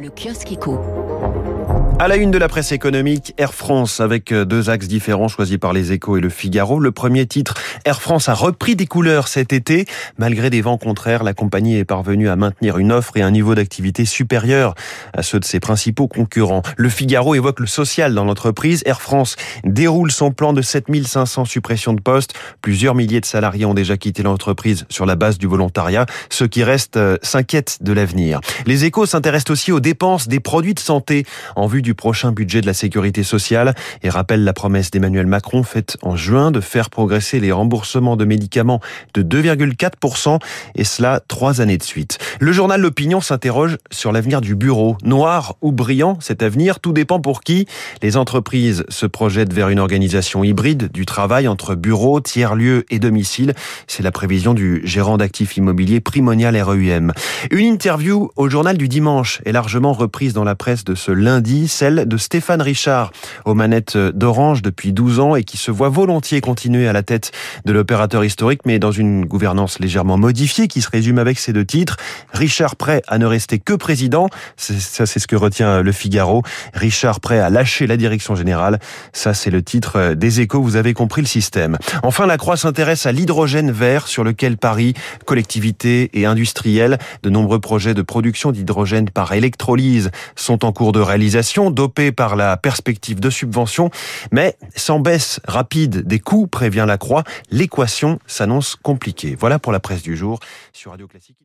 Le kiosque éco. À la une de la presse économique, Air France avec euh, deux axes différents choisis par les échos et le Figaro. Le premier titre, Air France a repris des couleurs cet été. Malgré des vents contraires, la compagnie est parvenue à maintenir une offre et un niveau d'activité supérieur à ceux de ses principaux concurrents. Le Figaro évoque le social dans l'entreprise. Air France déroule son plan de 7500 suppressions de postes. Plusieurs milliers de salariés ont déjà quitté l'entreprise sur la base du volontariat. Ceux qui restent euh, s'inquiètent de l'avenir. Les échos s'intéressent aussi aux dépenses des produits de santé en vue du prochain budget de la sécurité sociale et rappelle la promesse d'Emmanuel Macron faite en juin de faire progresser les remboursements de médicaments de 2,4% et cela trois années de suite. Le journal L'Opinion s'interroge sur l'avenir du bureau. Noir ou brillant, cet avenir, tout dépend pour qui. Les entreprises se projettent vers une organisation hybride du travail entre bureau, tiers-lieu et domicile. C'est la prévision du gérant d'actifs immobiliers Primonial REUM. Une interview au journal du dimanche est largement reprise dans la presse de ce lundi celle de Stéphane Richard, aux manettes d'Orange depuis 12 ans et qui se voit volontiers continuer à la tête de l'opérateur historique, mais dans une gouvernance légèrement modifiée qui se résume avec ces deux titres. Richard prêt à ne rester que président, ça c'est ce que retient le Figaro. Richard prêt à lâcher la direction générale, ça c'est le titre des échos, vous avez compris le système. Enfin, la Croix s'intéresse à l'hydrogène vert sur lequel Paris, collectivités et industriels, de nombreux projets de production d'hydrogène par sont en cours de réalisation dopé par la perspective de subvention, mais sans baisse rapide des coûts, prévient la Croix, l'équation s'annonce compliquée. Voilà pour la presse du jour sur Radio Classique.